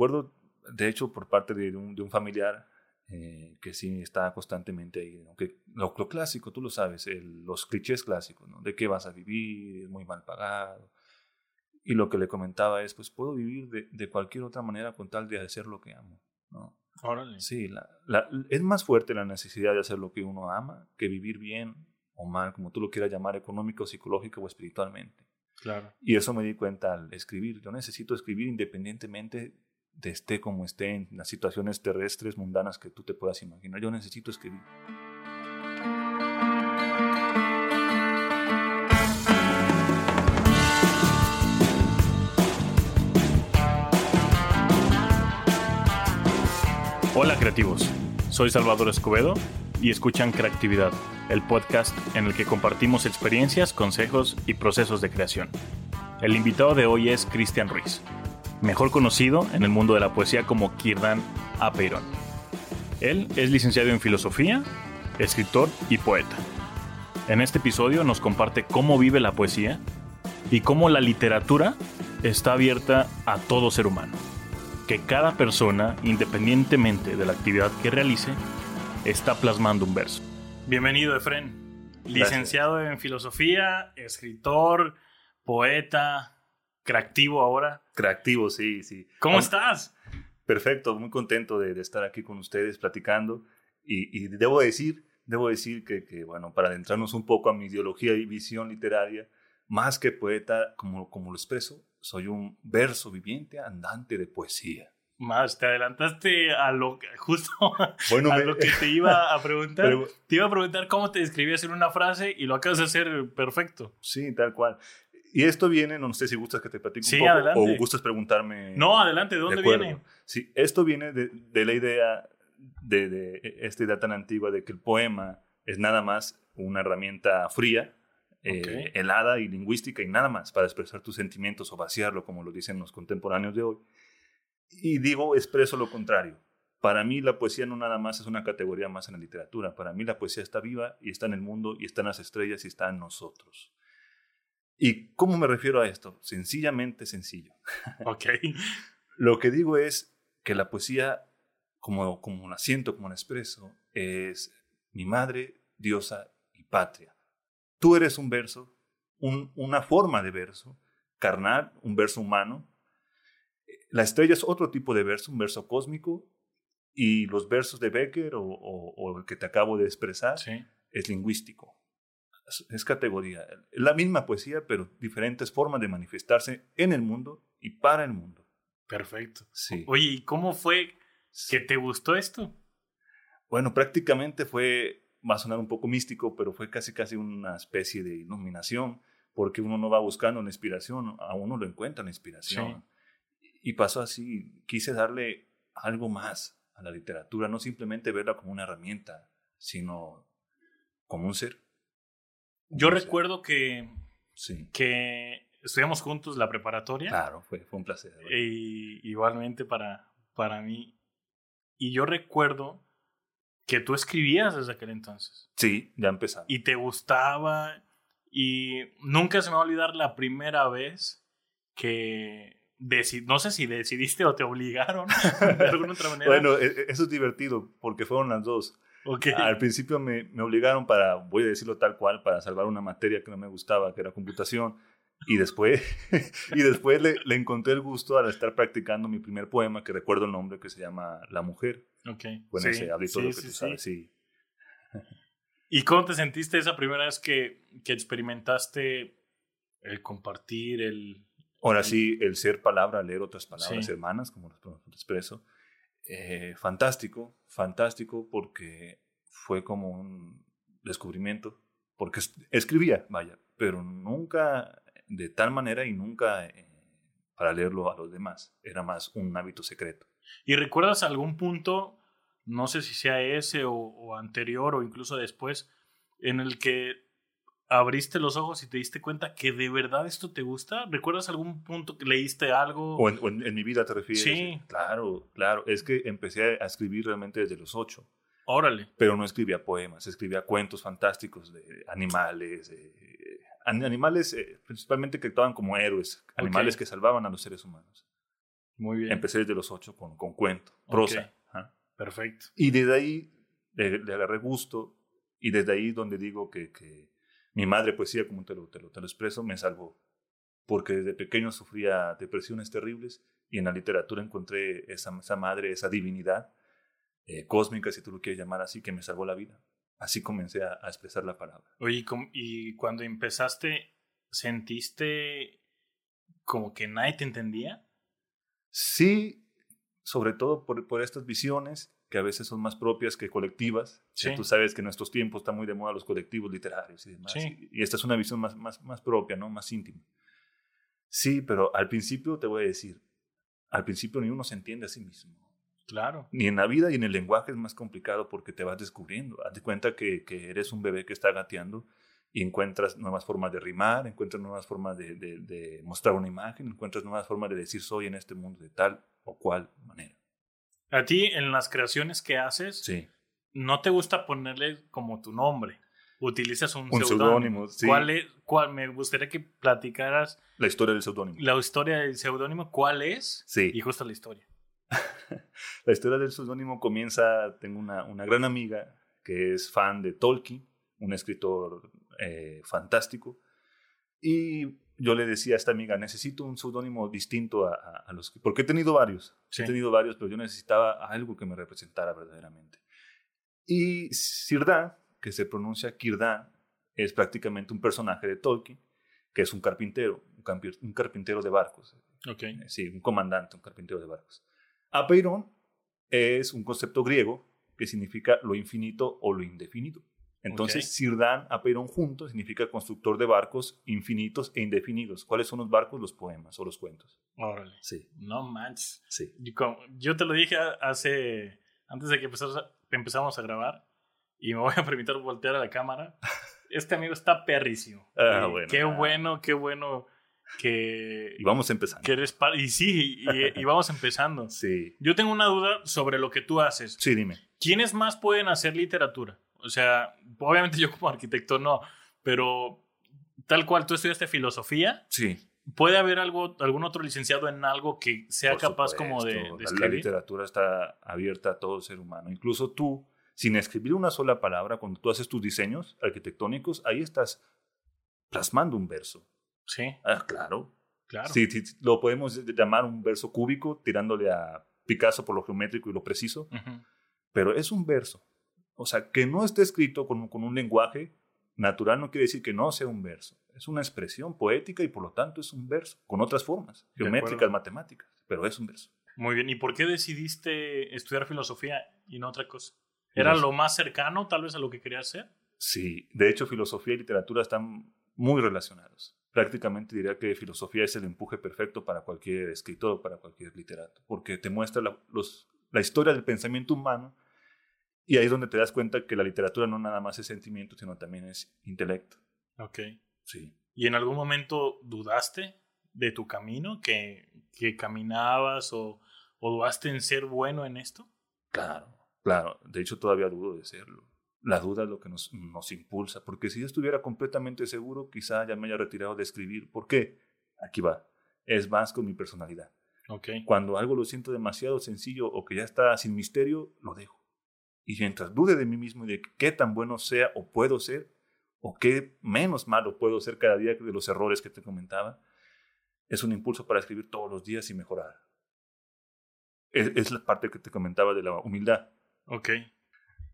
recuerdo, de hecho, por parte de un, de un familiar eh, que sí está constantemente ahí. ¿no? Que lo, lo, clásico, tú lo sabes, el, los clichés clásicos, ¿no? De qué vas a vivir, es muy mal pagado. Y lo que le comentaba es, pues puedo vivir de, de cualquier otra manera con tal de hacer lo que amo, ¿no? Órale. Sí, la, la, es más fuerte la necesidad de hacer lo que uno ama que vivir bien o mal, como tú lo quieras llamar, económico, psicológico o espiritualmente. Claro. Y eso me di cuenta al escribir. Yo necesito escribir independientemente de esté como esté en las situaciones terrestres, mundanas que tú te puedas imaginar. Yo necesito escribir. Hola creativos, soy Salvador Escobedo y escuchan Creatividad, el podcast en el que compartimos experiencias, consejos y procesos de creación. El invitado de hoy es Cristian Ruiz, mejor conocido en el mundo de la poesía como Kirdan Apeiron. Él es licenciado en filosofía, escritor y poeta. En este episodio nos comparte cómo vive la poesía y cómo la literatura está abierta a todo ser humano. Que cada persona, independientemente de la actividad que realice, está plasmando un verso. Bienvenido, Efren. Licenciado en filosofía, escritor, poeta, creativo ahora. Creativo, sí, sí. ¿Cómo Aun estás? Perfecto, muy contento de, de, estar aquí con ustedes platicando. Y, y debo decir, debo decir que, que, bueno, para adentrarnos un poco a mi ideología y visión literaria, más que poeta, como, como lo expreso, soy un verso viviente andante de poesía. Más, te adelantaste a lo justo bueno, a me, lo que te iba a preguntar. Pero, te iba a preguntar cómo te describías en una frase y lo acabas de hacer perfecto. Sí, tal cual. Y esto viene, no sé si gustas que te platique sí, un poco adelante. o gustas preguntarme. No, adelante, ¿de dónde de viene? Sí, esto viene de, de la idea, de, de, esta idea tan antigua de que el poema es nada más una herramienta fría, eh, helada y lingüística y nada más para expresar tus sentimientos o vaciarlo, como lo dicen los contemporáneos de hoy. Y digo, expreso lo contrario. Para mí la poesía no nada más es una categoría más en la literatura. Para mí la poesía está viva y está en el mundo y está en las estrellas y está en nosotros. ¿Y cómo me refiero a esto? Sencillamente sencillo. Ok. Lo que digo es que la poesía, como, como la siento, como la expreso, es mi madre, diosa y patria. Tú eres un verso, un, una forma de verso, carnal, un verso humano. La estrella es otro tipo de verso, un verso cósmico. Y los versos de Becker o, o, o el que te acabo de expresar sí. es lingüístico es categoría. La misma poesía, pero diferentes formas de manifestarse en el mundo y para el mundo. Perfecto. Sí. Oye, ¿y cómo fue que te gustó esto? Bueno, prácticamente fue, va a sonar un poco místico, pero fue casi casi una especie de iluminación, porque uno no va buscando la inspiración, a uno lo encuentra la inspiración. Sí. Y pasó así, quise darle algo más a la literatura, no simplemente verla como una herramienta, sino como un ser. Yo recuerdo que, sí. que estudiamos juntos la preparatoria. Claro, fue, fue un placer. Y, igualmente para, para mí. Y yo recuerdo que tú escribías desde aquel entonces. Sí, ya empezaba. Y te gustaba. Y nunca se me va a olvidar la primera vez que no sé si decidiste o te obligaron de alguna otra manera. bueno, eso es divertido porque fueron las dos. Okay. Al principio me, me, obligaron para, voy a decirlo tal cual, para salvar una materia que no me gustaba, que era computación. Y después, y después le, le, encontré el gusto al estar practicando mi primer poema, que recuerdo el nombre, que se llama La Mujer. Okay. Bueno, sí, ese sí, lo que sí, tú sabes, sí. ¿Y cómo te sentiste esa primera vez que, que experimentaste el compartir, el... Ahora sí, el ser palabra, leer otras palabras hermanas, como lo expreso. Eh, fantástico, fantástico porque fue como un descubrimiento, porque es- escribía, vaya, pero nunca de tal manera y nunca eh, para leerlo a los demás. Era más un hábito secreto. ¿Y recuerdas algún punto, no sé si sea ese o, o anterior o incluso después, en el que abriste los ojos y te diste cuenta que de verdad esto te gusta? ¿Recuerdas algún punto que leíste algo? O en, o en- en mi vida te refieres. Sí. Claro, claro. Es que empecé a escribir realmente desde los ocho. Órale. pero no escribía poemas, escribía cuentos fantásticos de animales, eh, an- animales eh, principalmente que actuaban como héroes, animales que salvaban a los seres humanos. Muy bien. Empecé desde los ocho con, con cuento, prosa. Perfecto. Y desde ahí le, agarré gusto y desde ahí donde digo que, que mi madre poesía, como te lo, te lo, te lo expreso, me salvó. Porque desde pequeño sufría depresiones terribles y en la literatura encontré esa, esa madre, esa divinidad eh, cósmica, si tú lo quieres llamar así, que me salvó la vida. Así comencé a, expresar la palabra. Oye, y cuando empezaste, ¿sentiste como que nadie te entendía? Sí, sobre todo por, por estas visiones que a veces son más propias que colectivas. Sí. Tú sabes que en nuestros tiempos están muy de moda los colectivos literarios y demás. Sí. Y, esta es una visión más, más, más propia, ¿no? Más íntima. Sí, pero al principio te voy a decir, al principio ni uno se entiende a sí mismo. Claro. Ni en la vida y en el lenguaje es más complicado porque te vas descubriendo. Haz cuenta que, que eres un bebé que está gateando y encuentras nuevas formas de rimar, encuentras nuevas formas de, de, mostrar una imagen, encuentras nuevas formas de decir soy en este mundo de tal o cual manera. A ti, en las creaciones que haces, sí. no te gusta ponerle como tu nombre. Utilizas un, un seudónimo. Sí. ¿Cuál es? Cuál, me gustaría que platicaras. La historia del seudónimo. La historia del seudónimo, ¿cuál es? Sí. Y justo la historia. la historia del seudónimo comienza, tengo una, una, gran amiga que es fan de Tolkien, un escritor eh, fantástico, y yo le decía a esta amiga, necesito un seudónimo distinto a, a, los que, porque he tenido varios, he tenido varios, pero yo necesitaba algo que me representara verdaderamente. Y Sirdan, que se pronuncia Kirdan, es prácticamente un personaje de Tolkien, que es un carpintero, un, carpintero de barcos. Okay. Sí, un comandante, un carpintero de barcos. Apeiron es un concepto griego que significa lo infinito o lo indefinido. Entonces, okay. Sirdan, Apeiron juntos significa constructor de barcos infinitos e indefinidos. ¿Cuáles son los barcos? Los poemas o los cuentos. Órale. Sí. No manches. Sí. Yo te lo dije hace, antes de que empezamos a grabar, y me voy a permitir voltear a la cámara. Este amigo está perrísimo. Ah, bueno. Qué bueno, qué bueno que... Y vamos empezando. Que eres y sí, y, y, vamos empezando. sí. Yo tengo una duda sobre lo que tú haces. Sí, dime. ¿Quiénes más pueden hacer literatura? O sea, obviamente yo como arquitecto no, pero tal cual tú estudiaste filosofía. Sí. ¿Puede haber algo, algún otro licenciado en algo que sea Por capaz supuesto. como de, de escribir? la literatura está abierta a todo ser humano. Incluso tú, sin escribir una sola palabra, cuando tú haces tus diseños arquitectónicos, ahí estás plasmando un verso. Sí, Ah, claro. claro. Sí, sí, lo podemos llamar un verso cúbico, tirándole a Picasso por lo geométrico y lo preciso, Ujú. pero es un verso. O sea, que no esté escrito con, con un lenguaje natural no quiere decir que no sea un verso. Es una expresión poética y por lo tanto es un verso, con otras formas, geométricas, matemáticas, pero es un verso. Muy bien. ¿Y por qué decidiste estudiar filosofía y no otra cosa? ¿Era lo más cercano tal vez a lo que querías hacer? Sí, de hecho filosofía y literatura están muy relacionados. Prácticamente diría que filosofía es el empuje perfecto para cualquier escritor, para cualquier literato, porque te muestra la, los- la historia del pensamiento humano y ahí es donde te das cuenta que la literatura no nada más es sentimiento, sino también es intelecto. Ok. Sí. ¿Y en algún momento dudaste de tu camino? ¿Que, que caminabas o, o dudaste en ser bueno en esto? Claro, claro. De hecho, todavía dudo de serlo. La duda es lo que nos, nos impulsa, porque si yo estuviera completamente seguro, quizá ya me haya retirado de escribir. ¿Por qué? Aquí va. Es más con mi personalidad. Ok. Cuando algo lo siento demasiado sencillo o que ya está sin misterio, lo dejo. Y mientras dude de mí mismo y de qué tan bueno sea o puedo ser, o qué menos malo puedo ser cada día de los errores que te comentaba, es un impulso para escribir todos los días y mejorar. Es, es la parte que te comentaba de la humildad. Ok.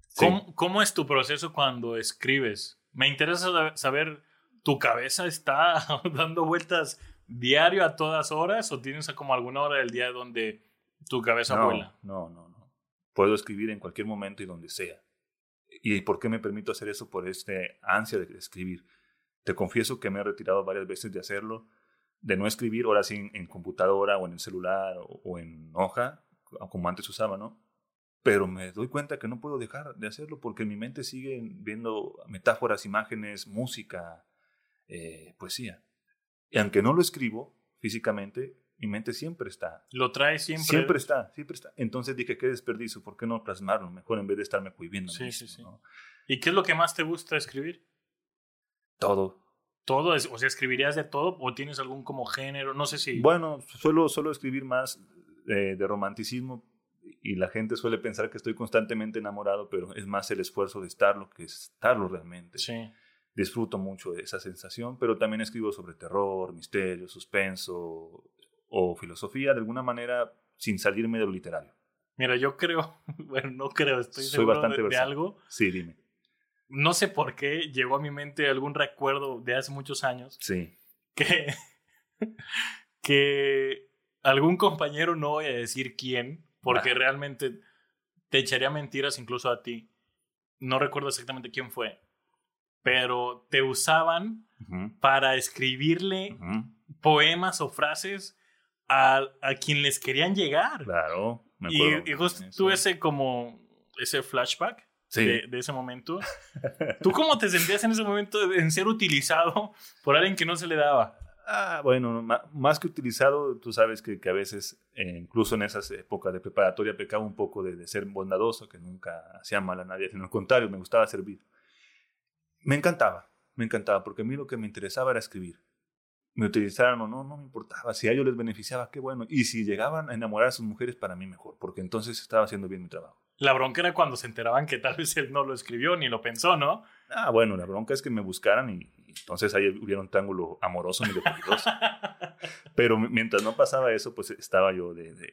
Sí. ¿Cómo, cómo es tu proceso cuando escribes? Me interesa sab- saber, ¿tu cabeza está dando vueltas diario a todas horas o tienes como alguna hora del día donde tu cabeza no, vuela? No, no, no. Puedo escribir en cualquier momento y donde sea. ¿Y por qué me permito hacer eso? Por este ansia de escribir. Te confieso que me he retirado varias veces de hacerlo, de no escribir, ahora sí en, computadora o en el celular o, en hoja, como antes usaba, ¿no? Pero me doy cuenta que no puedo dejar de hacerlo porque mi mente sigue viendo metáforas, imágenes, música, eh, poesía. Y aunque no lo escribo físicamente, mi mente siempre está ¿Lo traes siempre? Siempre está, siempre está. Entonces dije, qué desperdicio, ¿por qué no plasmarlo? Mejor en vez de estarme cohibiendo. Sí, mismo, sí, sí. ¿no? ¿Y qué es lo que más te gusta escribir? Todo. ¿Todo? Es, o sea, ¿escribirías de todo o tienes algún como género? No sé si... Bueno, suelo, suelo escribir más de, de romanticismo y la gente suele pensar que estoy constantemente enamorado, pero es más el esfuerzo de estarlo que estarlo realmente. Sí. Disfruto mucho de esa sensación, pero también escribo sobre terror, misterio, suspenso o filosofía de alguna manera sin salirme de lo literario. Mira, yo creo, bueno, no creo, estoy Soy seguro bastante de, de algo. Sí, dime. No sé por qué llegó a mi mente algún recuerdo de hace muchos años. Sí. Que, que algún compañero, no voy a decir quién, porque realmente te echaría mentiras incluso a ti. No recuerdo exactamente quién fue, pero te usaban para escribirle poemas o frases a, a, quien les querían llegar. Claro, me acuerdo. Y, y justo tuve ese como ese flashback de, de, ese momento. ¿Tú cómo te sentías en ese momento en ser utilizado por alguien que no se le daba? Ah, bueno, más que utilizado, tú sabes que, que a veces, eh, incluso en esas épocas de preparatoria, pecaba un poco de, de, ser bondadoso, que nunca hacía mal a nadie, sino al contrario, me gustaba servir. Me encantaba, me encantaba, porque a mí lo que me interesaba era escribir. Me utilizaran o no, no me importaba. Si a ellos les beneficiaba, qué bueno. Y si llegaban a enamorar a sus mujeres, para mí mejor, porque entonces estaba haciendo bien mi trabajo. La bronca era cuando se enteraban que tal vez él no lo escribió ni lo pensó, ¿no? Ah, bueno, la bronca es que me buscaran y, entonces ahí hubiera un triángulo amoroso medio peligroso. Pero mientras no pasaba eso, pues estaba yo de, de,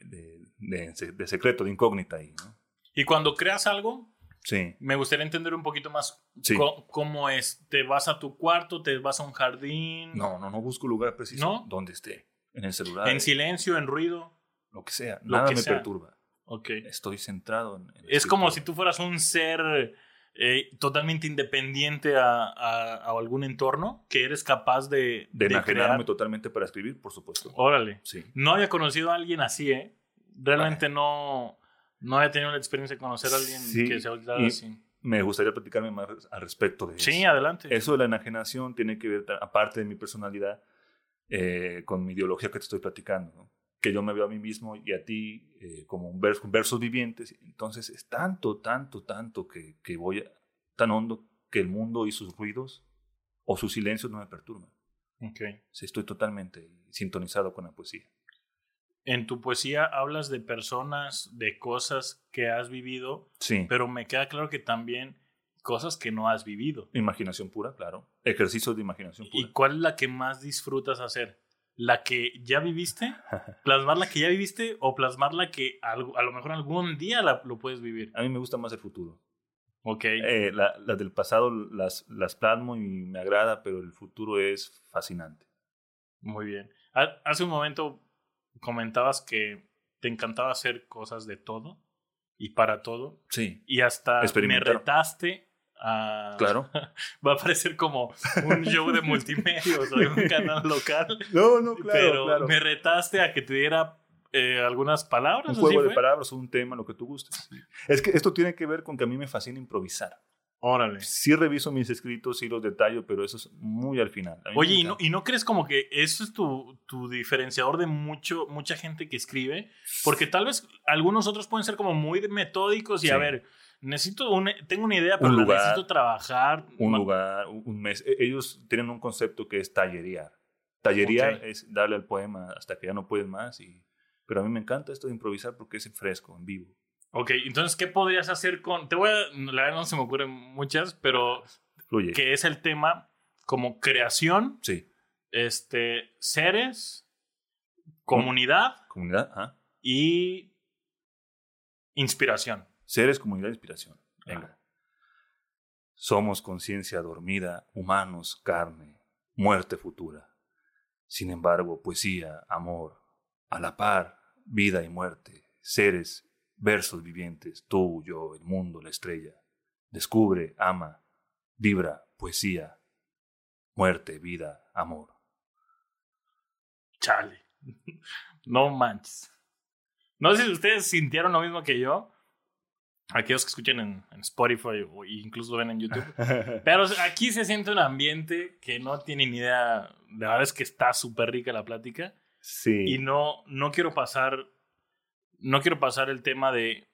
de, de, secreto, de incógnita ahí, ¿no? Y cuando creas algo, sí. me gustaría entender un poquito más sí. cómo es. ¿Te vas a tu cuarto? ¿Te vas a un jardín? No, no, no busco lugar preciso. ¿No? Donde esté. En el celular. En silencio, en ruido. Lo que sea. Nada que me sea. perturba. Okay. Estoy centrado en. en es como si tú fueras un ser eh, totalmente independiente a, a, a, algún entorno, que eres capaz de. De, de enajenarme crear. totalmente para escribir, por supuesto. Órale. Sí. No había conocido a alguien así, ¿eh? Realmente no. No había tenido la experiencia de conocer a alguien sí, que se ha así. Me gustaría platicarme más al respecto de eso. Sí, adelante. Eso de la enajenación tiene que ver, aparte de mi personalidad, eh, con mi ideología que te estoy platicando. ¿no? que yo me veo a mí mismo y a ti eh, como un verso, versos vivientes. Entonces es tanto, tanto, tanto que, que voy a, tan hondo que el mundo y sus ruidos o sus silencios no me perturban. Okay. Sí, estoy totalmente sintonizado con la poesía. En tu poesía hablas de personas, de cosas que has vivido, sí. pero me queda claro que también cosas que no has vivido. Imaginación pura, claro. Ejercicios de imaginación pura. ¿Y cuál es la que más disfrutas hacer? la que ya viviste, plasmar la que ya viviste o plasmar la que a, lo mejor algún día la, lo puedes vivir. A mí me gusta más el futuro. Ok. Eh, las la del pasado las, las plasmo y me agrada, pero el futuro es fascinante. Muy bien. Hace un momento comentabas que te encantaba hacer cosas de todo y para todo. Sí. Y hasta me retaste a... Claro. Va a parecer como un show de multimedios o de un canal local. No, no, claro. Pero claro. me retaste a que te diera eh, algunas palabras. Un juego de palabras, un tema, lo que tú gustes. Es que esto tiene que ver con que a mí me fascina improvisar. Órale. Sí reviso mis escritos, sí los detallo, pero eso es muy al final. Oye, ¿y no, ¿y no crees como que eso es tu, tu diferenciador de mucho, mucha gente que escribe? Porque tal vez algunos otros pueden ser como muy metódicos y Sí. a ver, necesito un, tengo una idea, pero Un la lugar, necesito trabajar. Un lugar, un mes. E- Ellos tienen un concepto que es tallerear. Tallerear Ok. es darle al poema hasta que ya no puedes más. Y... Pero a mí me encanta esto de improvisar porque es fresco, en vivo. Ok, entonces, ¿qué podrías hacer con...? Te voy a... La verdad no se me ocurren muchas, pero Fluye. que es el tema como creación, Sí. este, seres, comunidad Comunidad, ajá. y inspiración. Seres, comunidad, inspiración. Venga. Somos conciencia dormida, humanos, carne, muerte futura. Sin embargo, poesía, amor, a la par, vida y muerte, seres, versos vivientes, tú, yo, el mundo, la estrella. Descubre, ama, vibra, poesía, muerte, vida, amor. Chale. No manches. No sé si ustedes sintieron lo mismo que yo. Aquellos que escuchen en, en Spotify o incluso ven en YouTube. Pero aquí se siente un ambiente que no tienen ni idea. La verdad es que está súper rica la plática. sí. Y no, no quiero pasar. No quiero pasar el tema de.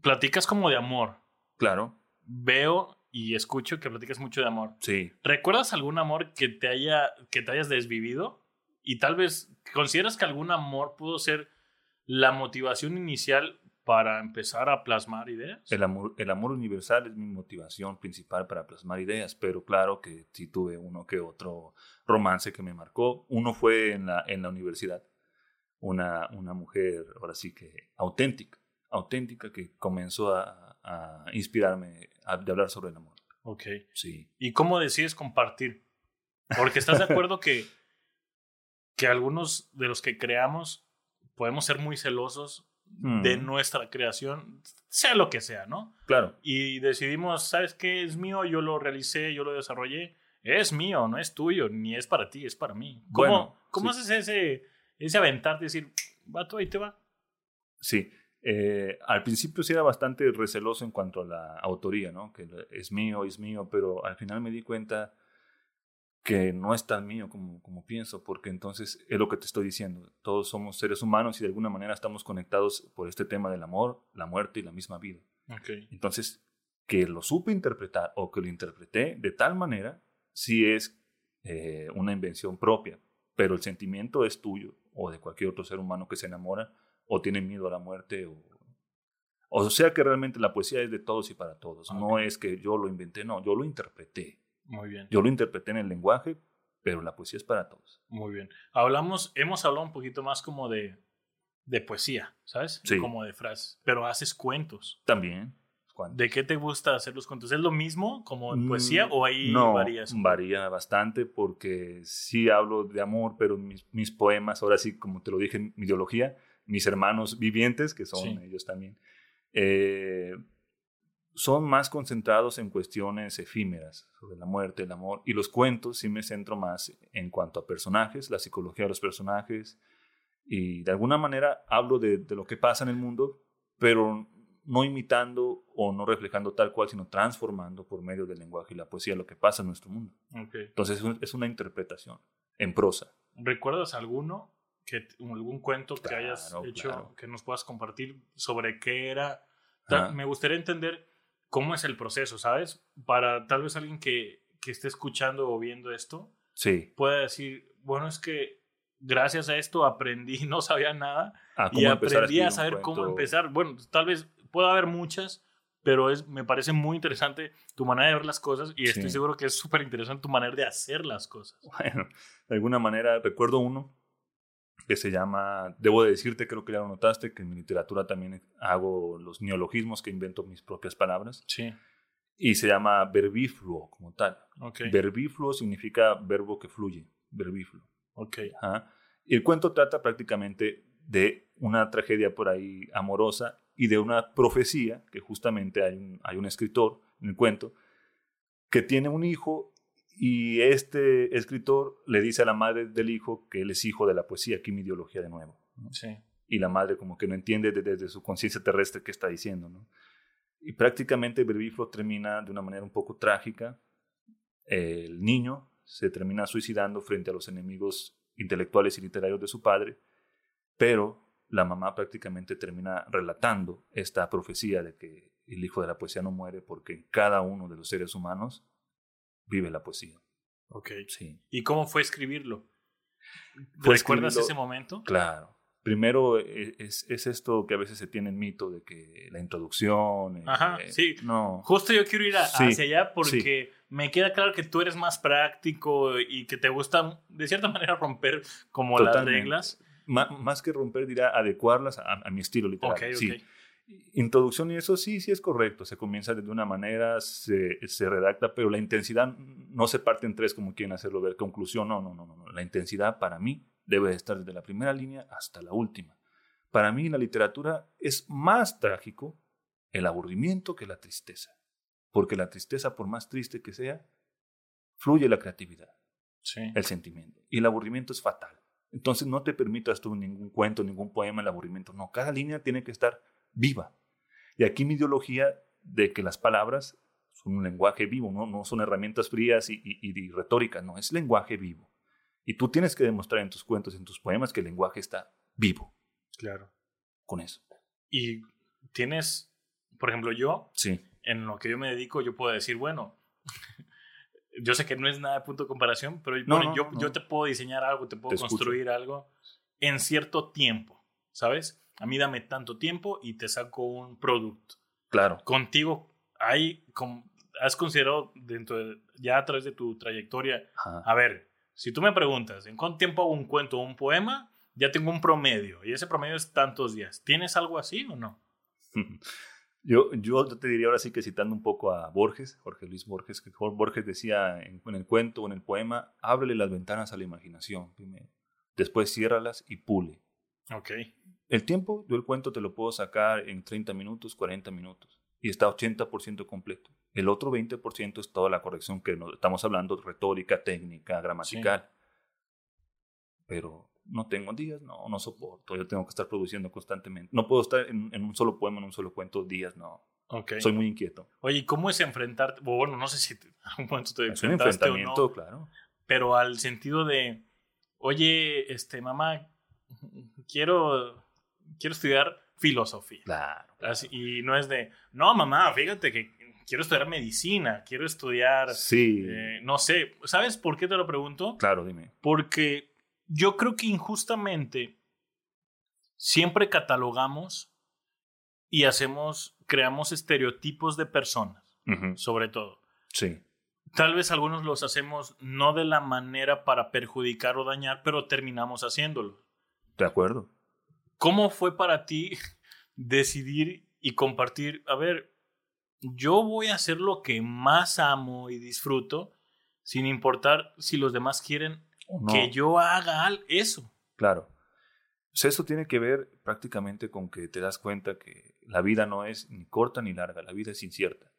Platicas como de amor. Claro, Veo y escucho que platicas mucho de amor. sí. ¿Recuerdas algún amor que te haya que te hayas desvivido? Y tal vez consideras que algún amor pudo ser la motivación inicial para empezar a plasmar ideas. El amor, el amor universal es mi motivación principal para plasmar ideas, pero claro que sí tuve uno que otro romance que me marcó. Uno fue en la, en la universidad, una, una mujer, ahora sí que auténtica, auténtica que comenzó a, a inspirarme a, de hablar sobre el amor. Ok. Sí. ¿Y cómo decides compartir? Porque estás de acuerdo que, que algunos de los que creamos podemos ser muy celosos de Mm, nuestra creación, sea lo que sea, ¿no? Claro, Y decidimos, ¿sabes qué? Es mío, yo lo realicé, yo lo desarrollé. Es mío, no es tuyo, ni es para ti, es para mí. ¿Cómo, Bueno, ¿cómo sí. haces ese, ese aventar de decir, va tú, ahí te va? sí. Eh, al principio sí era bastante receloso en cuanto a la autoría, ¿no? Que es mío, es mío, pero al final me di cuenta que no es tan mío como, como pienso, porque entonces es lo que te estoy diciendo. Todos somos seres humanos y de alguna manera estamos conectados por este tema del amor, la muerte y la misma vida. Entonces, que lo supe interpretar o que lo interpreté de tal manera, sí es eh, una invención propia, pero el sentimiento es tuyo o de cualquier otro ser humano que se enamora o tiene miedo a la muerte o... O sea que realmente la poesía es de todos y para todos. No Ok. es que yo lo inventé, no, yo lo interpreté. Muy bien. Yo lo interpreté en el lenguaje, pero la poesía es para todos. Muy bien. Hablamos, hemos hablado un poquito más como de, de poesía, ¿sabes? Sí. Como de frases. Pero haces cuentos. También. Juan. ¿De qué te gusta hacer los cuentos? ¿Es lo mismo como en Mm, poesía o ahí no, varía bastante porque sí hablo de amor, pero mis, mis poemas, ahora sí, como te lo dije mi ideología, mis hermanos vivientes, que son Sí. ellos también, eh, son más concentrados en cuestiones efímeras sobre la muerte, el amor, y los cuentos sí me centro más en cuanto a personajes, la psicología de los personajes, y de alguna manera hablo de, de lo que pasa en el mundo, pero no imitando o no reflejando tal cual, sino transformando por medio del lenguaje y la poesía lo que pasa en nuestro mundo. Ok. Entonces es un- es una interpretación en prosa. ¿Recuerdas alguno, que, algún cuento que Claro, hayas hecho claro. que nos puedas compartir sobre qué era? Ta- Ajá. Me gustaría entender cómo es el proceso, ¿sabes? Para tal vez alguien que, que esté escuchando o viendo esto Sí. pueda decir, bueno, es que gracias a esto aprendí, no sabía nada Ah, y ¿cómo empezar aprendí a saber cómo empezar. Bueno, tal vez pueda haber muchas, pero es, me parece muy interesante tu manera de ver las cosas y estoy Sí. seguro que es súper interesante tu manera de hacer las cosas. Bueno, de alguna manera recuerdo uno que se llama, debo de decirte, creo que ya lo notaste, que en mi literatura también hago los neologismos que invento mis propias palabras, Sí, y se llama verbífluo como tal. ok, Verbífluo significa verbo que fluye, verbífluo. ok, Ajá. Y el cuento trata prácticamente de una tragedia por ahí amorosa y de una profecía, que justamente hay un, hay un escritor en el cuento, que tiene un hijo y este escritor le dice a la madre del hijo que él es hijo de la poesía, aquí mi ideología de nuevo. ¿no? sí, Y la madre como que no entiende de- desde su conciencia terrestre qué está diciendo. ¿no? Y prácticamente Verbífluo termina de una manera un poco trágica. El niño se termina suicidando frente a los enemigos intelectuales y literarios de su padre, pero la mamá prácticamente termina relatando esta profecía de que el hijo de la poesía no muere porque en cada uno de los seres humanos vive la poesía. ok. Sí, ¿Y cómo fue escribirlo? Fue ¿Recuerdas escribirlo- ese momento? claro. Primero eh, es, es esto que a veces se tiene en mito de que la introducción... eh, Ajá, sí. No, Justo yo quiero ir a- Sí, hacia allá porque me queda claro que tú eres más práctico y que te gusta de cierta manera romper como las Totalmente. reglas. Más que romper, dirá adecuarlas a, a mi estilo literario. Sí. Introducción y eso sí, sí es correcto. Se comienza de una manera, se, se redacta, pero la intensidad no se parte en tres como quieren hacerlo ver. Conclusión, no, no, no, no. La intensidad para mí debe de estar desde la primera línea hasta la última. Para mí la literatura es más trágico el aburrimiento que la tristeza. Porque la tristeza, por más triste que sea, fluye la creatividad Sí. el sentimiento. Y el aburrimiento es fatal. Entonces no te permitas tú ningún cuento, ningún poema, el aburrimiento. No, cada línea tiene que estar viva. Y aquí mi ideología de que las palabras son un lenguaje vivo, no, no son herramientas frías y, y, y retórica, no, es lenguaje vivo. Y tú tienes que demostrar en tus cuentos, en tus poemas, que el lenguaje está vivo Claro. con eso. Y tienes, por ejemplo, yo, Sí, en lo que yo me dedico, yo puedo decir, bueno, yo sé que no es nada de punto de comparación, pero No, bueno, no, yo, no, yo te puedo diseñar algo, te puedo Te escucho. construir algo en cierto tiempo, ¿sabes? a mí dame tanto tiempo y te saco un producto. Claro. Contigo, hay, has considerado dentro de, ya a través de tu trayectoria, a ver, si tú me preguntas, ¿en cuánto tiempo hago un cuento o un poema? Ya tengo un promedio y ese promedio es tantos días. ¿Tienes algo así o no? Yo, yo te diría ahora sí que citando un poco a Borges, Jorge Luis Borges, que Borges decía en, el cuento o en el poema, ábrele las ventanas a la imaginación primero, después ciérralas y pule. Ok. El tiempo, yo el cuento te lo puedo sacar en 30 minutos, 40 minutos, y está 80% completo. El otro 20% es toda la corrección que nos estamos hablando, retórica, técnica, gramatical. Pero no tengo días, no, no soporto, yo tengo que estar produciendo constantemente. No puedo estar en, un solo poema, en un solo cuento días, no. Okay. Soy muy inquieto. Oye, ¿y cómo es enfrentarte? Bueno, no sé si a un momento te es un enfrentamiento, claro. Pero al sentido de, oye, este, mamá, quiero, quiero estudiar filosofía. Claro. y no es de, no, mamá, fíjate que quiero estudiar medicina, quiero estudiar... Sí. Eh, no sé, ¿sabes por qué te lo pregunto? Claro, dime. Porque yo creo que injustamente siempre catalogamos y hacemos, creamos estereotipos de personas, sobre todo. Sí. Tal vez algunos los hacemos no de la manera para perjudicar o dañar, pero terminamos haciéndolo. De acuerdo. ¿Cómo fue para ti decidir y compartir, a ver, yo voy a hacer lo que más amo y disfruto, sin importar si los demás quieren que yo haga eso. Claro. Pues eso tiene que ver prácticamente con que te das cuenta que la vida no es ni corta ni larga, la vida es incierta.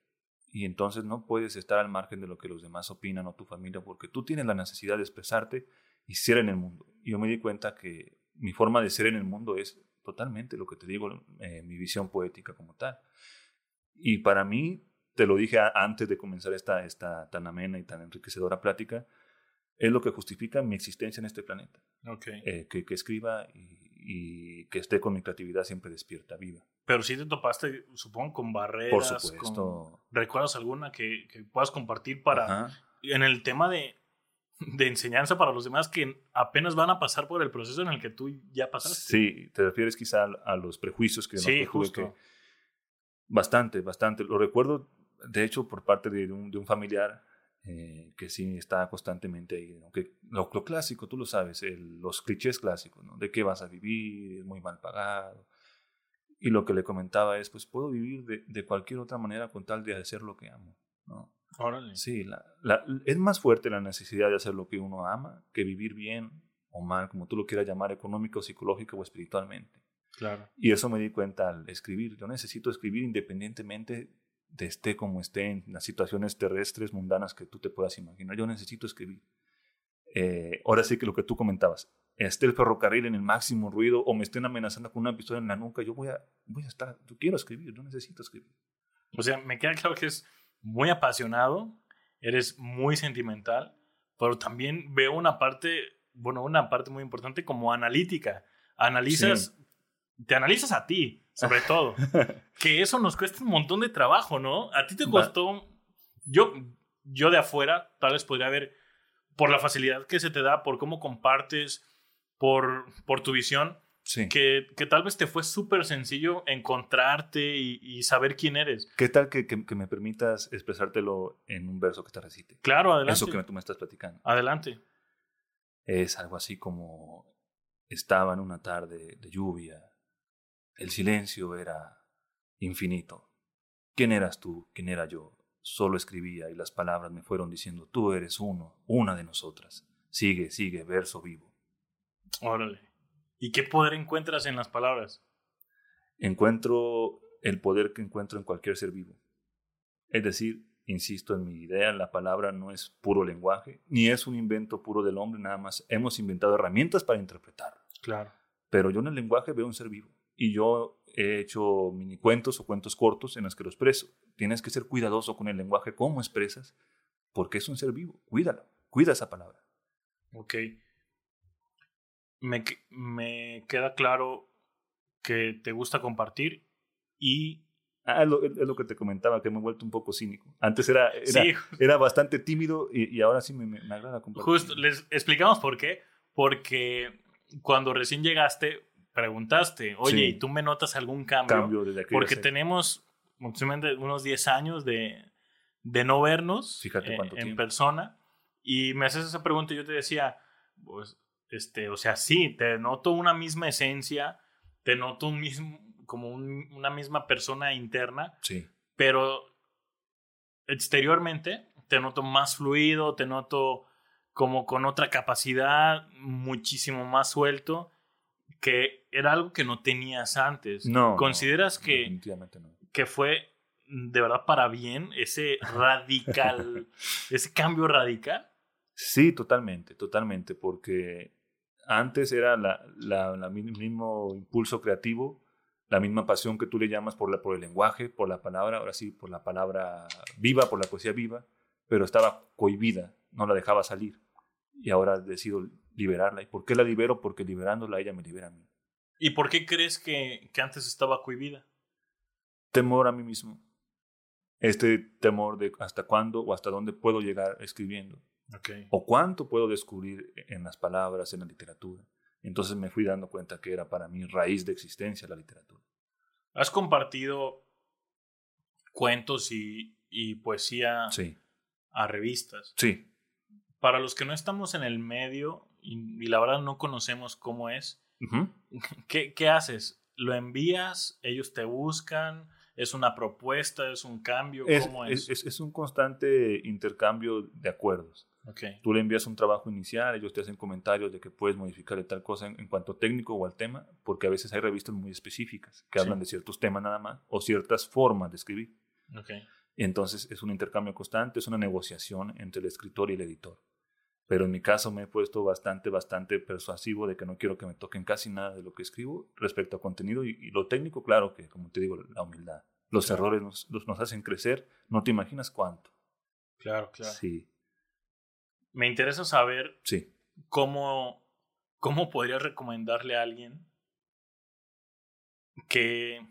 Y entonces no puedes estar al margen de lo que los demás opinan o tu familia, porque tú tienes la necesidad de expresarte y ser en el mundo. Y yo me di cuenta que mi forma de ser en el mundo es totalmente lo que te digo, eh, mi visión poética como tal. Y para mí, te lo dije antes de comenzar esta, esta tan amena y tan enriquecedora plática, es lo que justifica mi existencia en este planeta. Okay. Eh, que, que, escriba y, que esté con mi creatividad siempre despierta, viva. Pero si te topaste, supongo, con barreras. Por supuesto. ¿Recuerdas alguna que, que, puedas compartir para en el tema de, de enseñanza para los demás que apenas van a pasar por el proceso en el que tú ya pasaste? Sí, te refieres quizá a, los prejuicios que sí, justo. bastante, bastante. Lo recuerdo, de hecho, por parte de un, de un familiar eh, que sí está constantemente ahí. lo, clásico, tú lo sabes, los clichés clásicos, ¿no? De qué vas a vivir, es muy mal pagado. Y lo que le comentaba es, pues puedo vivir de, de cualquier otra manera con tal de hacer lo que amo, ¿no? Órale. Sí, la, la, es más fuerte la necesidad de hacer lo que uno ama que vivir bien o mal, como tú lo quieras llamar, económico, psicológico o espiritualmente. Claro. Y eso me di cuenta al escribir. Yo necesito escribir independientemente de esté como esté en las situaciones terrestres, mundanas que tú te puedas imaginar. Yo necesito escribir. Eh, ahora sí que lo que tú comentabas, esté el ferrocarril en el máximo ruido o me estén amenazando con una pistola en la nuca, yo voy a, voy a estar, yo quiero escribir, yo necesito escribir. O sea, me queda claro que es muy apasionado, eres muy sentimental, pero también veo una parte, bueno, una parte muy importante como analítica. Analizas, te analizas a ti, sobre todo. que eso nos cuesta un montón de trabajo, ¿no? A ti te costó. Yo, yo de afuera, tal vez podría haber, por la facilidad que se te da, por cómo compartes, por, por tu visión, que, que, tal vez te fue súper sencillo encontrarte y, saber quién eres. ¿Qué tal que, que, me permitas expresártelo en un verso que te recite? Claro, adelante. Eso que tú me estás platicando. Adelante. Es algo así como estaba en una tarde de lluvia el silencio era infinito. ¿Quién eras tú? ¿Quién era yo? Solo escribía y las palabras me fueron diciendo, tú eres uno, una de nosotras. Sigue, sigue, verso vivo. Órale. ¿Y qué poder encuentras en las palabras? Encuentro el poder que encuentro en cualquier ser vivo. Es decir, insisto en mi idea, la palabra no es puro lenguaje, ni es un invento puro del hombre, nada más hemos inventado herramientas para interpretarlo. Claro. Pero yo en el lenguaje veo un ser vivo y yo he hecho mini cuentos o cuentos cortos en los que lo expreso. Tienes que ser cuidadoso con el lenguaje, cómo expresas, porque es un ser vivo. Cuídalo, cuida esa palabra. Ok. Me, me queda claro que te gusta compartir y... Ah, es lo, que te comentaba, que me he vuelto un poco cínico. Antes era, era, era bastante tímido y, y ahora sí me, me, agrada compartir. Justo, les explicamos por qué. Porque cuando recién llegaste, preguntaste, oye, ¿y tú me notas algún cambio? Cambio desde Porque tenemos unos 10 años de, de no vernos Fíjate eh, en tiempo. persona. Y me haces esa pregunta y yo te decía, pues, este, o sea, sí, te noto una misma esencia, te noto un mismo, como un- una misma persona interna, Sí. pero exteriormente te noto más fluido, te noto como con otra capacidad, muchísimo más suelto, que era algo que no tenías antes. No. ¿Consideras no, que, no. que fue de verdad para bien ese radical, ese cambio radical? Sí, totalmente, totalmente, porque antes era la, la, la mi- mismo impulso creativo, la misma pasión que tú le llamas por, la, por el lenguaje, por la palabra, ahora sí, por la palabra viva, por la poesía viva, pero estaba cohibida, no la dejaba salir. Y ahora decido liberarla. ¿Y por qué la libero? Porque liberándola ella me libera a mí. ¿Y por qué crees que, que antes estaba cohibida? Temor a mí mismo. Este temor de hasta cuándo o hasta dónde puedo llegar escribiendo. Okay. o cuánto puedo descubrir en las palabras, en la literatura. Entonces me fui dando cuenta que era para mí raíz de existencia la literatura. ¿Has compartido cuentos y, y poesía Sí, a revistas? sí, Para los que no estamos en el medio y, y la verdad no conocemos cómo es, ¿qué, qué haces? ¿Lo envías? ¿Ellos te buscan? ¿Es una propuesta? ¿Es un cambio? Es, ¿Cómo es? es, es- es un constante intercambio de acuerdos. Ok. Tú le envías un trabajo inicial, ellos te hacen comentarios de que puedes modificarle tal cosa en, en cuanto técnico o al tema, porque a veces hay revistas muy específicas que Sí. hablan de ciertos temas nada más o ciertas formas de escribir. ok. Y entonces es un intercambio constante, es una negociación entre el escritor y el editor. Pero en mi caso me he puesto bastante, bastante persuasivo de que no quiero que me toquen casi nada de lo que escribo respecto a contenido y, y lo técnico, claro que, como te digo, la humildad. Los Claro. errores nos, los- nos hacen crecer, no te imaginas cuánto. Claro, claro. Sí, Me interesa saber sí. cómo, cómo podrías recomendarle a alguien que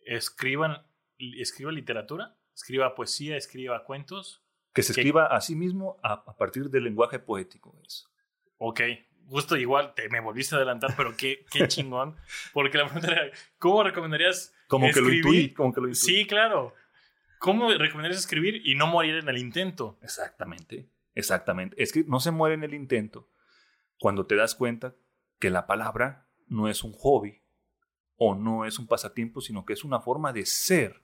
escriban, escriba literatura, escriba poesía, escriba cuentos. Que se escriba a sí mismo a, a partir del lenguaje poético. Eso. Ok, justo igual te me volviste a adelantar, pero qué, qué chingón. Porque la pregunta era, ¿cómo recomendarías Como que lo escribir? intuí, como que lo intuí. Sí, claro. ¿Cómo recomendarías escribir y no morir en el intento? Exactamente, exactamente. Es que no se muere en el intento cuando te das cuenta que la palabra no es un hobby o no es un pasatiempo, sino que es una forma de ser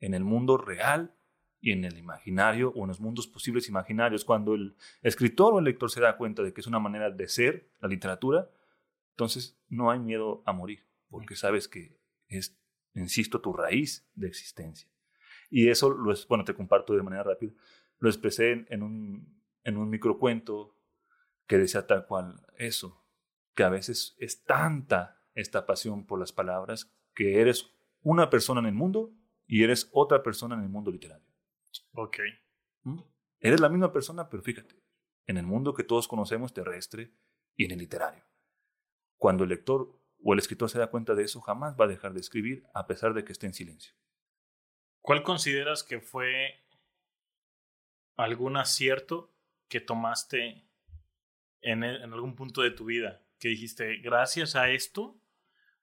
en el mundo real y en el imaginario o en los mundos posibles imaginarios. Cuando el escritor o el lector se da cuenta de que es una manera de ser la literatura, entonces no hay miedo a morir, porque sabes que es, insisto, tu raíz de existencia. Y eso, lo es, bueno, te comparto de manera rápida, lo expresé en, en un, en un microcuento que decía tal cual eso, que a veces es tanta esta pasión por las palabras que eres una persona en el mundo y eres otra persona en el mundo literario. Ok. ¿Mm? Eres la misma persona, pero fíjate, en el mundo que todos conocemos terrestre y en el literario. Cuando el lector o el escritor se da cuenta de eso, jamás va a dejar de escribir a pesar de que esté en silencio. ¿Cuál consideras que fue algún acierto que tomaste en, en algún punto de tu vida? Que dijiste, gracias a esto,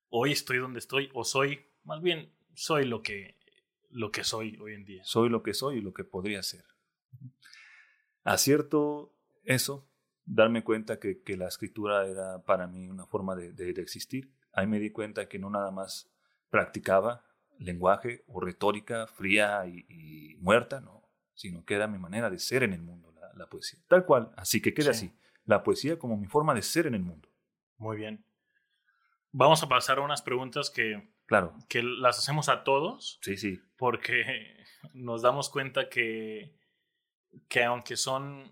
hoy estoy donde estoy, o soy, más bien, soy lo que, lo que soy hoy en día. soy lo que soy y lo que podría ser. Acierto eso, darme cuenta que, que la escritura era para mí una forma de, de- de existir. Ahí me di cuenta que no nada más practicaba lenguaje o retórica fría y, y muerta, no, sino que era mi manera de ser en el mundo, la, la poesía. Tal cual, así que queda Sí. así, la poesía como mi forma de ser en el mundo. Muy bien. Vamos a pasar a unas preguntas que, Claro, que las hacemos a todos, sí, sí, porque nos damos cuenta que, que aunque son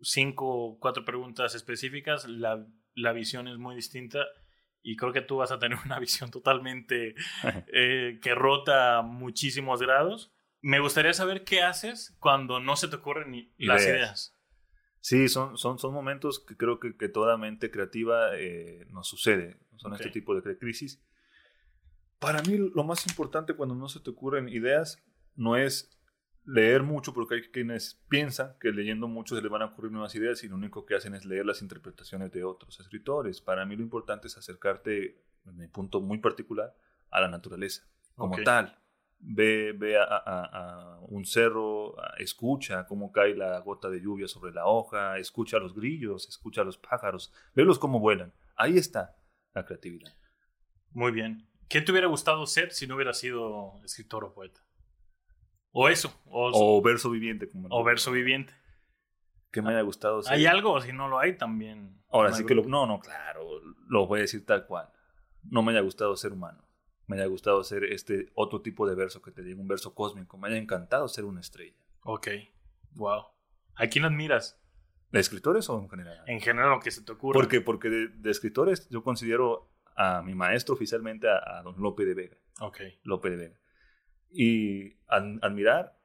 cinco o cuatro preguntas específicas, la, la visión es muy distinta y creo que tú vas a tener una visión totalmente eh, que rota muchísimos grados. Me gustaría saber qué haces cuando no se te ocurren ni las Ideas. Sí, son, son, son momentos que creo que, que toda mente creativa eh, nos sucede. Son este tipo de crisis. Para mí lo más importante cuando no se te ocurren ideas no es leer mucho porque hay quienes piensan que leyendo mucho se les van a ocurrir nuevas ideas y lo único que hacen es leer las interpretaciones de otros escritores. Para mí lo importante es acercarte, en mi punto muy particular, a la naturaleza como tal. Ve, ve a, un cerro, escucha cómo cae la gota de lluvia sobre la hoja, escucha a los grillos, escucha a los pájaros, velos cómo vuelan. Ahí está la creatividad. Muy bien. ¿Qué te hubiera gustado ser si no hubiera sido escritor o poeta? O eso. O, verso viviente. Como o verso viviente. Que me haya gustado ser. ¿Hay algo? Si no lo hay, también. Ahora sí que lo. No, no, claro. Lo voy a decir tal cual. No me haya gustado ser humano. Me haya gustado ser este otro tipo de verso que te digo, un verso cósmico. Me haya encantado ser una estrella. Ok. Wow. ¿A quién admiras? ¿De escritores o en general? En general, lo que se te ocurra. Porque, porque de, escritores yo considero a mi maestro oficialmente a, don Lope de Vega. Ok. Lope de Vega. Y admirar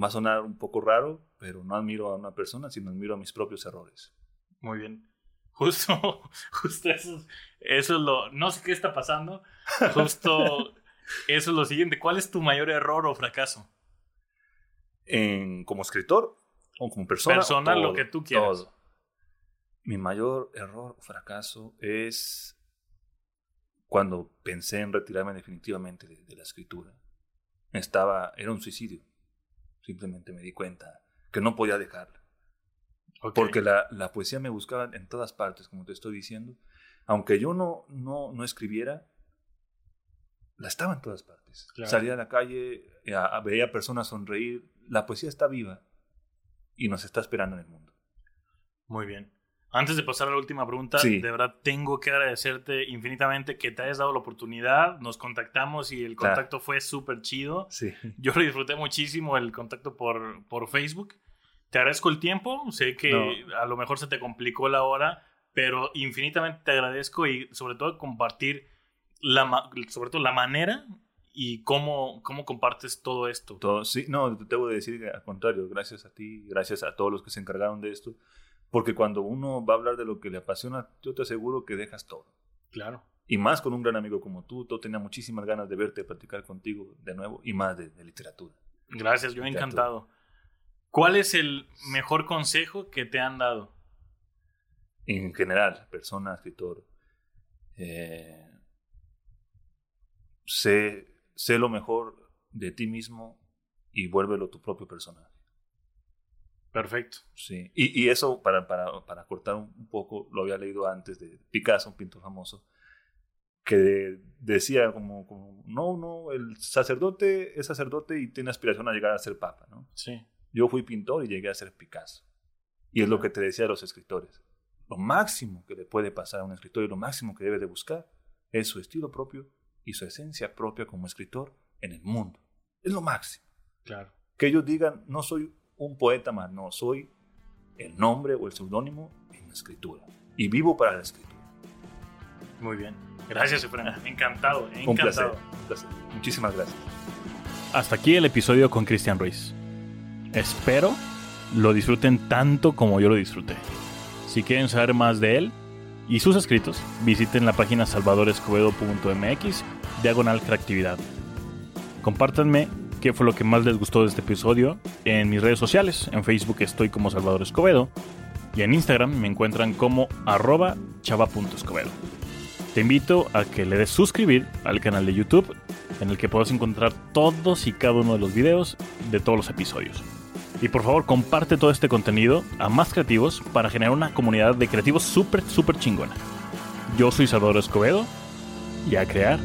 va a sonar un poco raro, pero no admiro a una persona, sino admiro a mis propios errores. Muy bien. Justo, justo eso, eso es lo... No sé qué está pasando. Justo eso es lo siguiente. ¿Cuál es tu mayor error o fracaso? En, como escritor o como persona. Persona, lo que tú quieras. Mi mayor error o fracaso es cuando pensé en retirarme definitivamente de, la escritura. Estaba, era un suicidio. Simplemente me di cuenta que no podía dejarla. Porque la, la, poesía me buscaba en todas partes, como te estoy diciendo. Aunque yo no, no, no escribiera, la estaba en todas partes. Salía a la calle, veía personas sonreír. La poesía está viva y nos está esperando en el mundo. Muy bien. Antes de pasar a la última pregunta, de verdad tengo que agradecerte infinitamente que te hayas dado la oportunidad. Nos contactamos y el contacto fue súper chido. Sí. Yo lo disfruté muchísimo el contacto por, por Facebook. Te agradezco el tiempo. Sé que a lo mejor se te complicó la hora, pero infinitamente te agradezco y sobre todo compartir la, sobre todo la manera y cómo, cómo compartes todo esto. Todo, sí, no, te debo decir al contrario, gracias a ti, gracias a todos los que se encargaron de esto, porque cuando uno va a hablar de lo que le apasiona, yo te aseguro que dejas todo. Claro. Y más con un gran amigo como tú, yo tenía muchísimas ganas de verte, de platicar contigo de nuevo y más de, literatura. Gracias, yo he encantado. ¿Cuál es el mejor consejo que te han dado? En general, persona, escritor. Eh, sé, sé lo mejor de ti mismo y vuélvelo tu propio personaje. Perfecto. Sí. Y, y eso, para, para, para, cortar un poco, lo había leído antes de Picasso, un pintor famoso, que decía como, como, no, no, el sacerdote es sacerdote y tiene aspiración a llegar a ser papa, ¿no? Sí. Yo fui pintor y llegué a ser Picasso. Y es lo que te decía a los escritores. Lo máximo que le puede pasar a un escritor y lo máximo que debe de buscar es su estilo propio y su esencia propia como escritor en el mundo. Es lo máximo. Claro. Que ellos digan, no soy un poeta más, no, soy el nombre o el seudónimo en la escritura. Y vivo para la escritura. Muy bien. Gracias, Efraín. Encantado, encantado. Un placer, un placer. Muchísimas gracias. Hasta aquí el episodio con Cristian Ruiz. Espero lo disfruten tanto como yo lo disfruté. Si quieren saber más de él, y sus escritos, visiten la página salvadorescobedo.mx, diagonal creatividad. Compártanme qué fue lo que más les gustó de este episodio en mis redes sociales. En Facebook estoy como Salvador Escobedo y en Instagram me encuentran como arroba chava.escobedo. Te invito a que le des suscribir al canal de YouTube en el que puedas encontrar todos y cada uno de los videos de todos los episodios. Y por favor, comparte todo este contenido a más creativos para generar una comunidad de creativos súper, súper chingona. Yo soy Salvador Escobedo y a crear